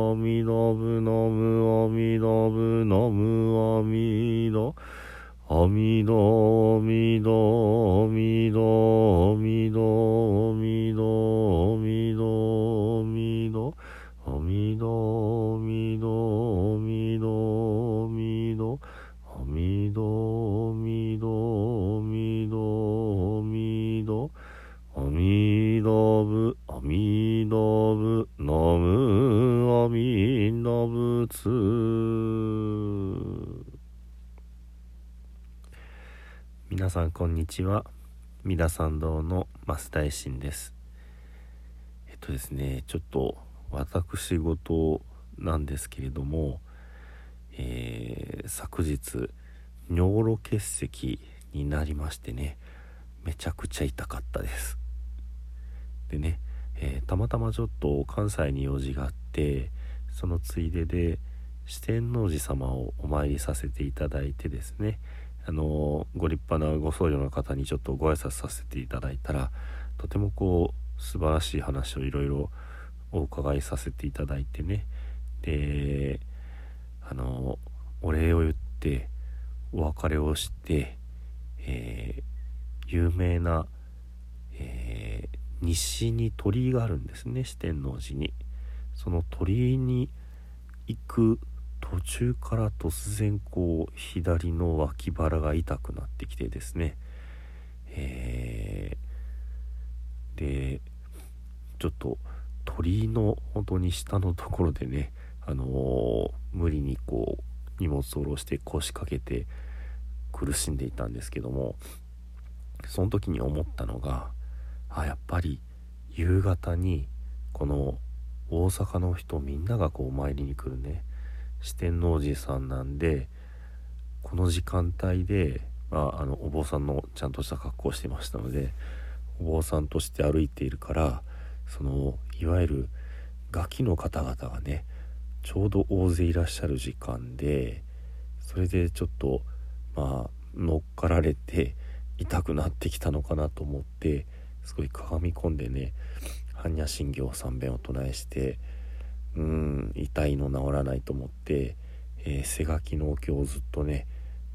おみのぶのむおみのぶのむおみのおみのおみのおみのおみのおみの陀仏皆さんこんにちは。三田参道の増大臣です。えっとですねちょっと私事なんですけれども、えー、昨日尿路結石になりましてねめちゃくちゃ痛かったです。でね、えー、たまたまちょっと関西に用事があってそのついでで四天王寺様をお参りさせていただいてですねあのご立派なご僧侶の方にちょっとご挨拶させていただいたらとてもこう素晴らしい話をいろいろお伺いさせていただいてねであのお礼を言ってお別れをして、えー、有名な、えー、西に鳥居があるんですね四天王寺に。その鳥居に行く途中から突然こう左の脇腹が痛くなってきてですね。えー、でちょっと鳥居の本当に下のところでねあのー、無理にこう荷物を下ろして腰掛けて苦しんでいたんですけどもその時に思ったのがあやっぱり夕方にこの大阪の人みんながこう参りに来るね。四天王寺さんなんでこの時間帯で、まあ、あのお坊さんのちゃんとした格好をしてましたのでお坊さんとして歩いているからそのいわゆるガキの方々がねちょうど大勢いらっしゃる時間でそれでちょっとまあ乗っかられて痛くなってきたのかなと思ってすごいかがみ込んでね般若心経三遍を唱えしてうん痛いの治らないと思って、えー、背書きのお経をずっとね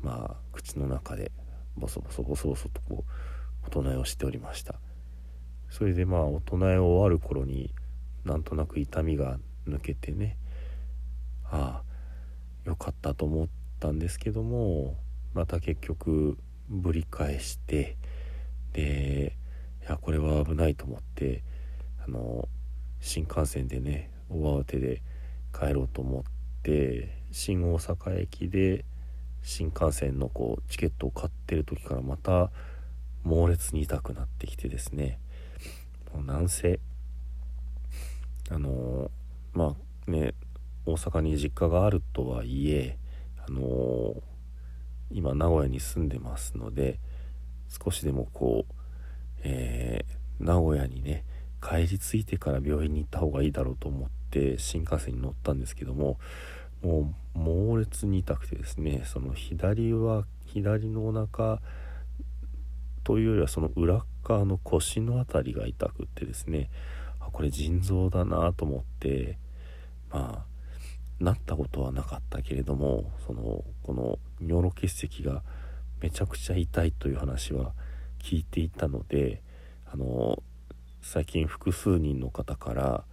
まあ口の中でボソボソボソボソとこうお唱えをしておりました。それでまあお唱え終わる頃になんとなく痛みが抜けてねああよかったと思ったんですけどもまた結局ぶり返してでいやこれは危ないと思ってあの新幹線でね大慌てで帰ろうと思って新大阪駅で新幹線のこうチケットを買ってる時からまた猛烈に痛くなってきてですね。もうなんせあのまあね大阪に実家があるとはいえあの今名古屋に住んでますので少しでもこう、えー、名古屋にね帰り着いてから病院に行った方がいいだろうと思って新幹線に乗ったんですけどももう猛烈に痛くてですねその左は左のお腹というよりはその裏側の腰の辺りが痛くってですねあこれ腎臓だなと思ってまあなったことはなかったけれどもそのこの尿路結石がめちゃくちゃ痛いという話は聞いていたのであの最近複数人の方から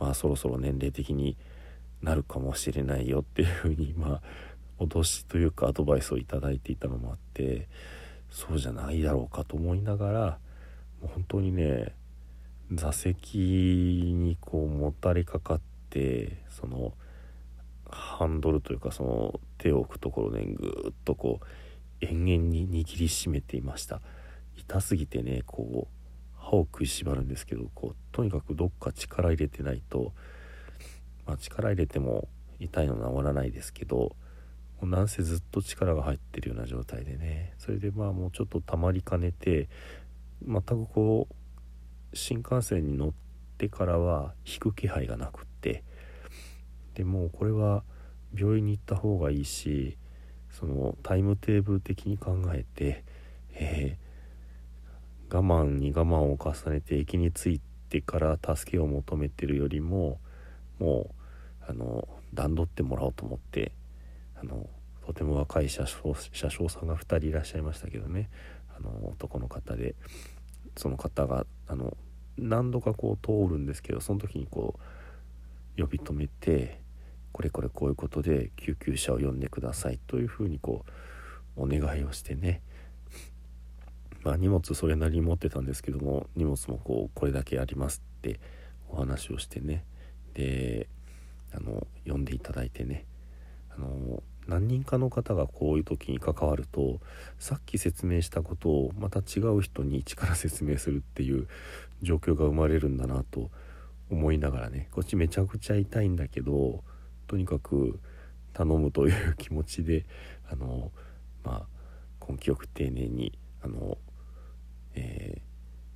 まあそろそろ年齢的になるかもしれないよっていうふうにまあ脅しというかアドバイスを頂いていたのもあってそうじゃないだろうかと思いながらもう本当にね座席にこうもたれかかってそのハンドルというかその手を置くところでぐっとこう延々に握りしめていました。痛すぎてねこう歯を食いしばるんですけどこうとにかくどっか力入れてないと、まあ、力入れても痛いの治らないですけどもうなんせずっと力が入ってるような状態でねそれでまあもうちょっとたまりかねて全くこう新幹線に乗ってからは引く気配がなくってでもうこれは病院に行った方がいいしそのタイムテーブル的に考えて、えー我慢に我慢を重ねて駅に着いてから助けを求めてるよりももうあの段取ってもらおうと思ってあのとても若い車掌車掌さんが2人いらっしゃいましたけどね。あの男の方でその方があの何度かこう通るんですけどその時にこう呼び止めてこれこれこういうことで救急車を呼んでくださいというふうにこうお願いをしてね。まあ荷物それなりに持ってたんですけども荷物もこうこれだけありますってお話をしてね。であの呼んでいただいてね。あの何人かの方がこういう時に関わるとさっき説明したことをまた違う人に一から説明するっていう状況が生まれるんだなと思いながらねこっちめちゃくちゃ痛いんだけどとにかく頼むという気持ちであのまあ根気よく丁寧にあの、え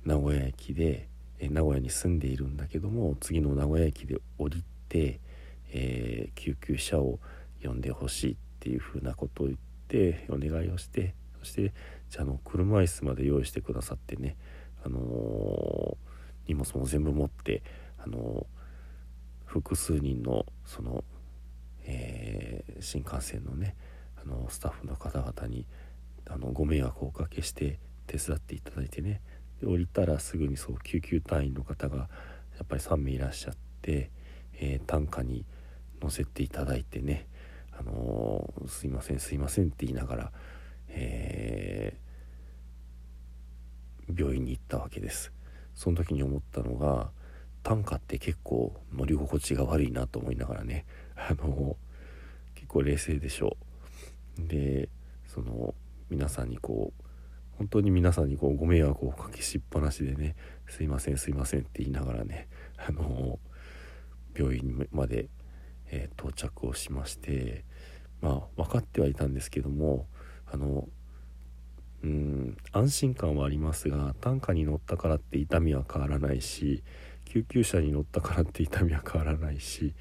ー、名古屋駅で、え、名古屋に住んでいるんだけども次の名古屋駅で降りて、えー、救急車を呼んでほしいっていうふうなことを言ってお願いをしてそしてじゃあの車椅子まで用意してくださってね、あのー、荷物も全部持って、あの、複数人のその、えー、新幹線のね、あのスタッフの方々にあのご迷惑をおかけして手伝っていただいてね。で降りたらすぐにそう救急隊員の方がやっぱり3名いらっしゃって、え担架に乗せていただいてね。あのー、すいませんすいませんって言いながら、えー、病院に行ったわけです。その時に思ったのが短歌って結構乗り心地が悪いなと思いながらね。あの、結構冷静でしょ。うでその皆さんにこう本当に皆さんにこうご迷惑をおかけしっぱなしでね「すいませんすいません」って言いながらねあの病院まで、えー、到着をしましてまあ分かってはいたんですけどもあのうん安心感はありますが担架に乗ったからって痛みは変わらないし救急車に乗ったからって痛みは変わらないし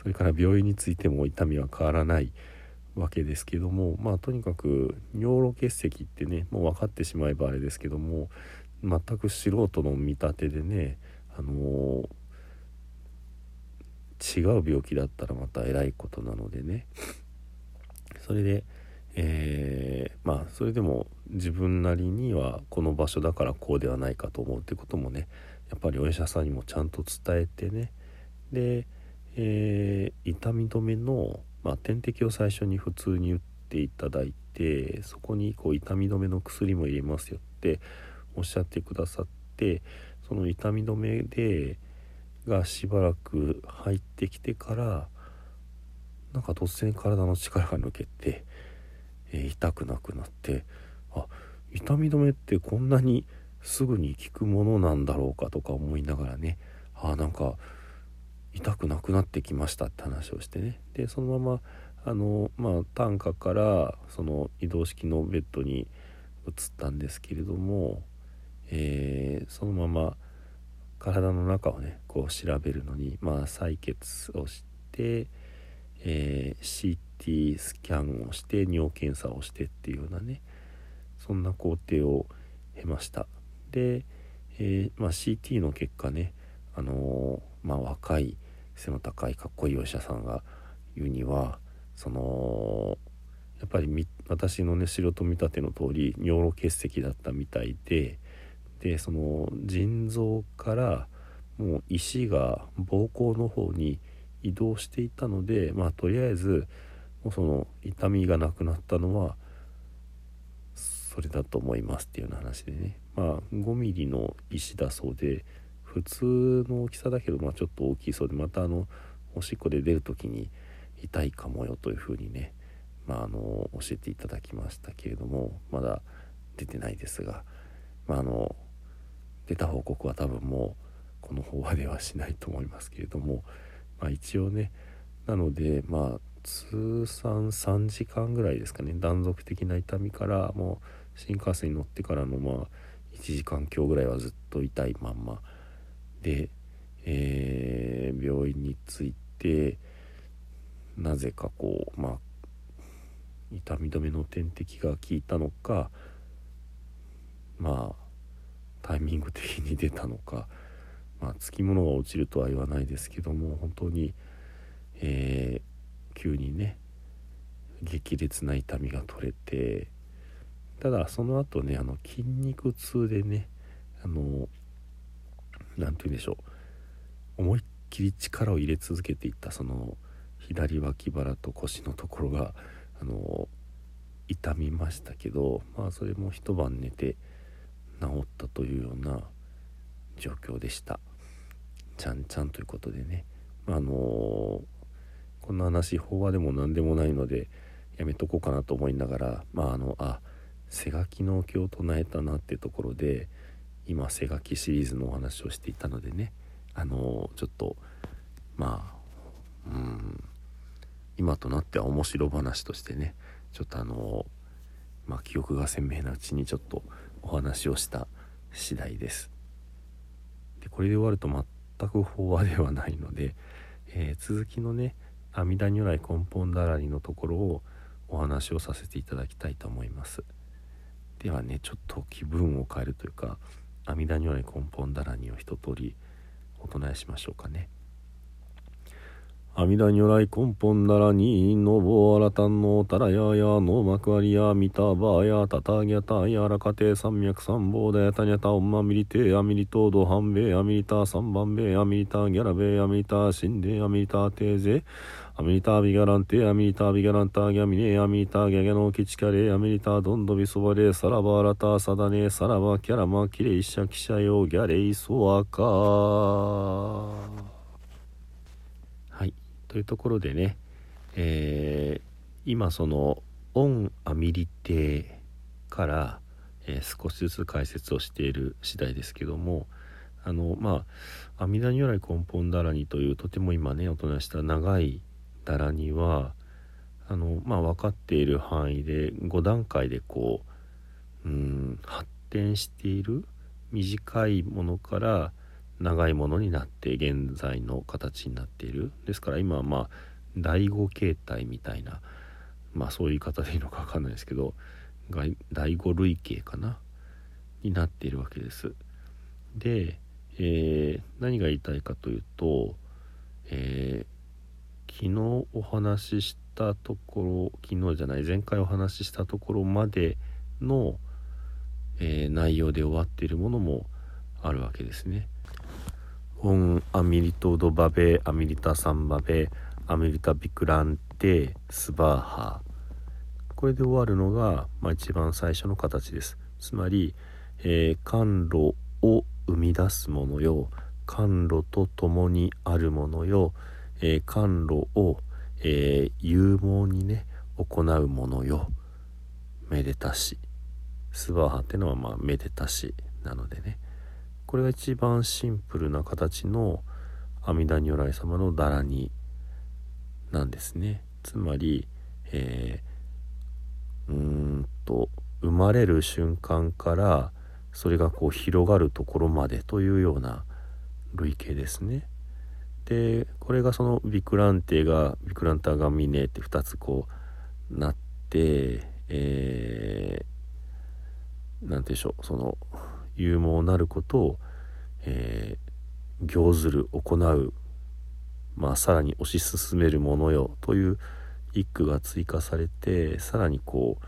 それから病院についても痛みは変わらない。わけですけどもまあとにかく尿路結石ってねもう分かってしまえばあれですけども全く素人の見立てでねあのー、違う病気だったらまたえらいことなのでね。それで、えー、まあそれでも自分なりにはこの場所だからこうではないかと思うってこともねやっぱりお医者さんにもちゃんと伝えてね。で、えー、痛み止めの、まあ、点滴を最初に普通に打っていただいてそこにこう痛み止めの薬も入れますよっておっしゃってくださってその痛み止めでがしばらく入ってきてからなんか突然体の力が抜けて、えー、痛くなくなってあ痛み止めってこんなにすぐに効くものなんだろうかとか思いながらねあなんか痛くなくなってきましたって話をしてね。でそのままあのまあ担架からその移動式のベッドに移ったんですけれども、えー、そのまま体の中をねこう調べるのにまあ採血をしてえー、CT スキャンをして尿検査をしてっていうようなねそんな工程を経ました。で、えー、まあ、CT の結果ねあのー、まあ、若い背の高いかっこいいお医者さんが言うにはそのやっぱり私のね素人見立ての通り尿路結石だったみたいででその腎臓からもう石が膀胱の方に移動していたのでまあとりあえずもうその痛みがなくなったのはそれだと思いますっていうような話でね。まあ 5mm の石だそうで普通の大きさだけどまあちょっと大きいそうでまたあのおしっこで出る時に痛いかもよというふうにねまああの教えていただきましたけれどもまだ出てないですがまああの出た報告は多分もうこの法話ではしないと思いますけれどもまあ一応ねなのでまあ通算3時間ぐらいですかね断続的な痛みからもう新幹線に乗ってからのまあ1時間強ぐらいはずっと痛いまんまで、えー、病院に着いてなぜかこうまあ痛み止めの点滴が効いたのかまあタイミング的に出たのかまあつきものが落ちるとは言わないですけども本当に、えー、急にね激烈な痛みが取れてただその後ねあの筋肉痛でねあの何て言うんでしょう。思いっきり力を入れ続けていったその左脇腹と腰のところがあの痛みましたけどまあそれも一晩寝て治ったというような状況でした。ちゃんちゃんということでね、あ、のこんな話法話でも何でもないのでやめとこうかなと思いながらまああのあ背書きの経を唱えたなっていうところで今背書きシリーズのお話をしていたのでねあのちょっとまあうん今となっては面白話としてねちょっとあのまあ記憶が鮮明なうちにちょっとお話をした次第です。でこれで終わると全く法話ではないので、えー、続きのね阿弥陀如来根本だらりのところをお話をさせていただきたいと思います。ではねちょっと気分を変えるというか阿弥陀如来根本だらにを一通りお唱えしましょうかね。阿弥陀如来根本ならにのぼあらたんのたらややのまくわりやみたばやたたぎゃたやらかて三脈三宝でたにゃたおまみりてあみりとどはんべあみりた三番べあみりたギャラべあみりたしんであみりたてぜアミリタビガランテアミリタビガランタギャミネアミリタギャギャノキチカレアミリタドンドビソバレサラバラタサダネサラバキャラマキレイシャキシャヨギャレイソアカはい。というところでね、えー、今そのオンアミリテから、えー、少しずつ解説をしている次第ですけどもあのまあ阿弥陀如来根本だらにというとても今ねおとなした長いだらにはあのまあ分かっている範囲で5段階でこううん発展している短いものから長いものになって現在の形になっているですから今はまあ第5形態みたいなまあそういう言い方でいいのか分かんないですけど第5類型かな？になっているわけです。で、えー、何が言いたいかというと、えー、昨日お話ししたところ昨日じゃない前回お話ししたところまでの、えー、内容で終わっているものもあるわけですね。オンアミリトドバベアミリタサンバベアミリタビクランテスバーハ。これで終わるのが、まあ、一番最初の形です。つまり、えー、甘露を生み出すものよ。甘露と共にあるものよ、えー、甘露を、えー、勇猛にね行うものよ。めでたし。スバーハってのはまあめでたしなのでね。これが一番シンプルな形の阿弥陀如来様のだらになんですね。つまり、えー、うーんと生まれる瞬間からそれがこう広がるところまでというような類型ですね。でこれがそのビクランテがビクランタガミネって2つこうなってえー、なんでしょうその勇猛なることを、えー、行ずる行う、まあ、さらに推し進めるものよという一句が追加されてさらにこ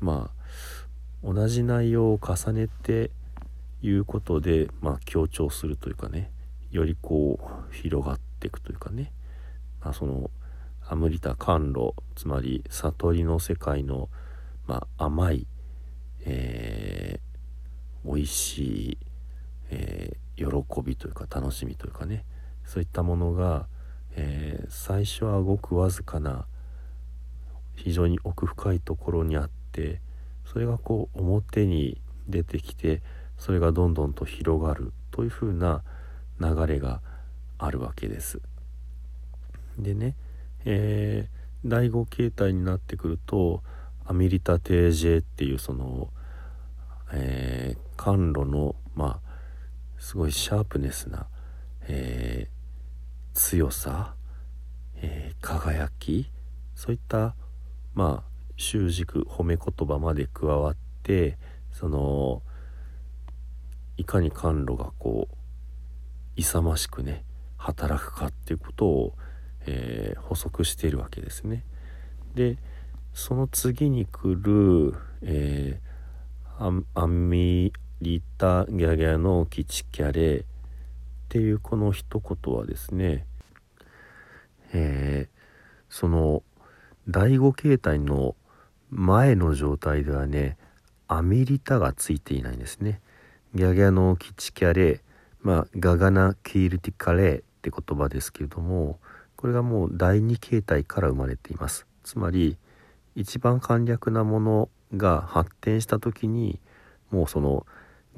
うまあ同じ内容を重ねて言うことで、まあ、強調するというかね。よりこう広がっていくというかね、まあ、そのアムリタ甘露つまり悟りの世界の、まあ、甘い、えー美味しい、えー、喜びというか楽しみというかね。そういったものが、えー、最初はごくわずかな非常に奥深いところにあってそれがこう表に出てきてそれがどんどんと広がるというふうな流れがあるわけです。でね、えー、第5形態になってくるとアミリタ・テージェっていうそのえー、甘露のまあすごいシャープネスな、えー、強さ、えー、輝きそういったまあ習軸褒め言葉まで加わってそのいかに甘露がこう勇ましくね働くかっていうことを、えー、補足しているわけですね。でその次に来る、えー、アンミリタ・ギャギャのキチキャレっていうこの一言はですね、えー、その第5形態の前の状態ではねアミリタがついていないんですね。ギャギャのキチキャレまあガガナ・キールティカレーって言葉ですけれどもこれがもう第2形態から生まれています。つまり一番簡略なものが発展した時にもうその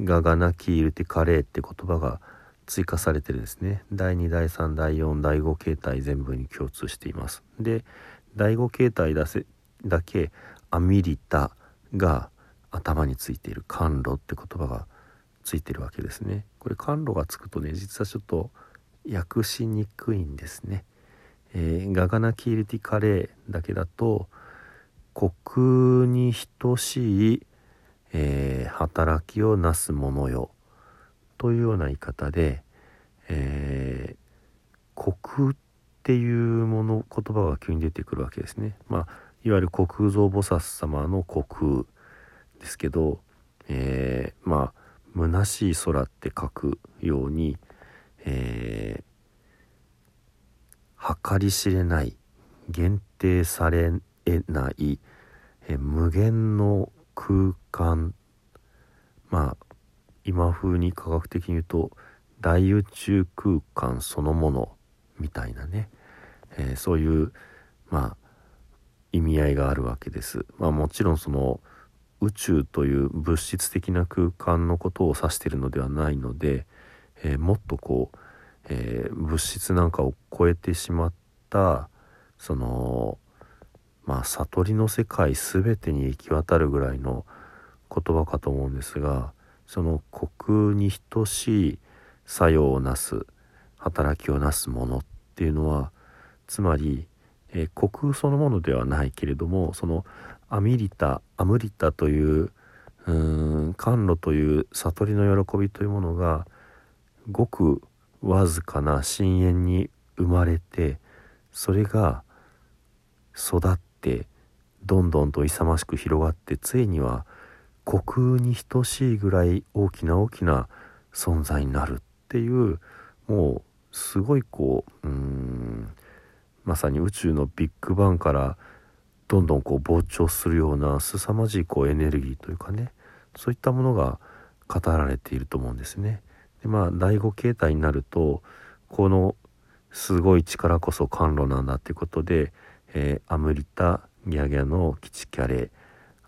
ガガナキールティカレーって言葉が追加されてるんですね。第2第3第4第5形態全部に共通しています。で第5形態だせだけアミリタが頭についている甘露って言葉がついてるわけですね。これ甘露がつくとね実はちょっと訳しにくいんですね、えー、ガガナキールティカレーだけだと虚空に等しい、えー、働きをなすものよというような言い方で、えー、虚空っていうもの言葉が急に出てくるわけですね。まあいわゆる虚空蔵菩薩様の虚空ですけど、えー、まあ虚しい空って書くように、えー、計り知れない限定されない、えー、無限の空間まあ今風に科学的に言うと大宇宙空間そのものみたいなね、えー、そういうまあ意味合いがあるわけです。まあ、もちろんその宇宙という物質的な空間のことを指しているのではないので、えー、もっとこう、えー、物質なんかを超えてしまったそのまあ悟りの世界全てに行き渡るぐらいの言葉かと思うんですがその虚空に等しい作用をなす働きをなすものっていうのはつまり、え、虚空そのものではないけれどもそのアミリタアムリタといううん甘露という悟りの喜びというものがごくわずかな深淵に生まれてそれが育ってどんどんと勇ましく広がってついには虚空に等しいぐらい大きな大きな存在になるっていうもうすごいこううんまさに宇宙のビッグバンからどんどんこう膨張するような凄まじいこうエネルギーというかねそういったものが語られていると思うんですね。でまあ第5形態になるとこのすごい力こそ甘露なんだっていうことで、えー、アムリタ・ギャギャのキチキャレー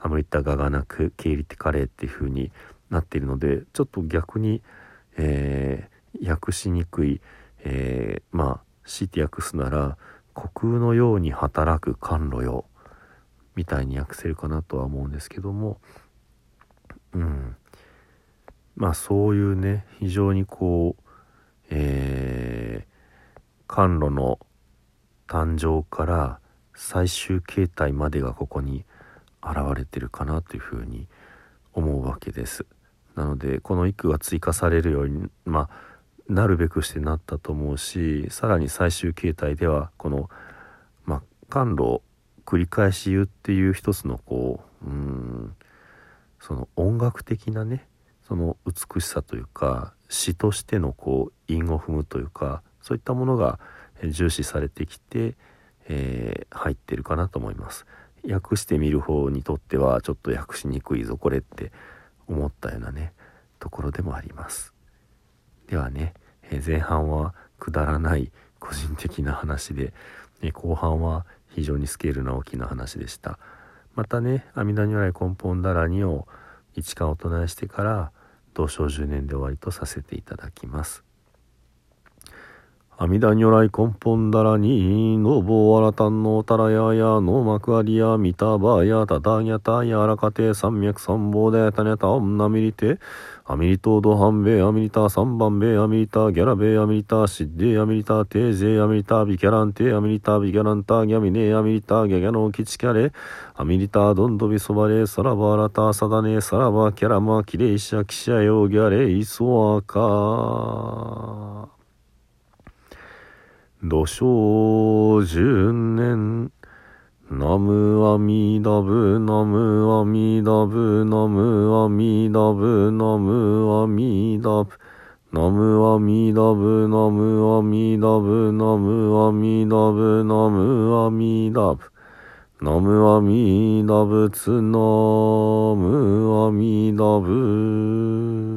アムリタ・ガガナク・ケイリテカレーっていう風になっているのでちょっと逆に、えー、訳しにくい、えー、まあ強いて訳すなら虚空のように働く甘露よみたいに訳せるかなとは思うんですけどもうんまあそういうね非常にこうえー、甘露の誕生から最終形態までがここに現れてるかなというふうに思うわけです。なのでこの一句が追加されるようにまあなるべくしてなったと思うしさらに最終形態ではこの、まあ、甘露繰り返し言うっていう一つのこううんその音楽的なねその美しさというか詩としてのこう韻を踏むというかそういったものが重視されてきて、えー、入ってるかなと思います。訳してみる方にとってはちょっと訳しにくいぞこれって思ったようなねところでもあります。ではね、え前半はくだらない個人的な話で、え後半は非常にスケールの大きな話でした。またね阿弥陀如来根本だらにを一貫お唱えしてから同正10年で終わりとさせていただきます。阿弥陀如来根本だらに、のぼあらたんのたらややのまくありやみたばやたたぎゃたやらかて三脈三宝でたねたおんなみりて、アミリトードハンベアミリタ三番ベアミリタギャラベアミリタシッデアミリタテーゼアミリタビキャランテアミリタビキャランタギャミネアミリタギャギャノキチキャレアミリタドンドビソバレサラバラタサダネサラバキャラマキレイシャキシャヨギャレイソアカ土生十年。ナムアミダブ、ナムアミダブ、ナムアミダブ、ナムアミダブ。ナムアミダブ、ナムアミダブ、ナムアミダブ、ナムアミダブ。ナムアミダブツナムアミダブ。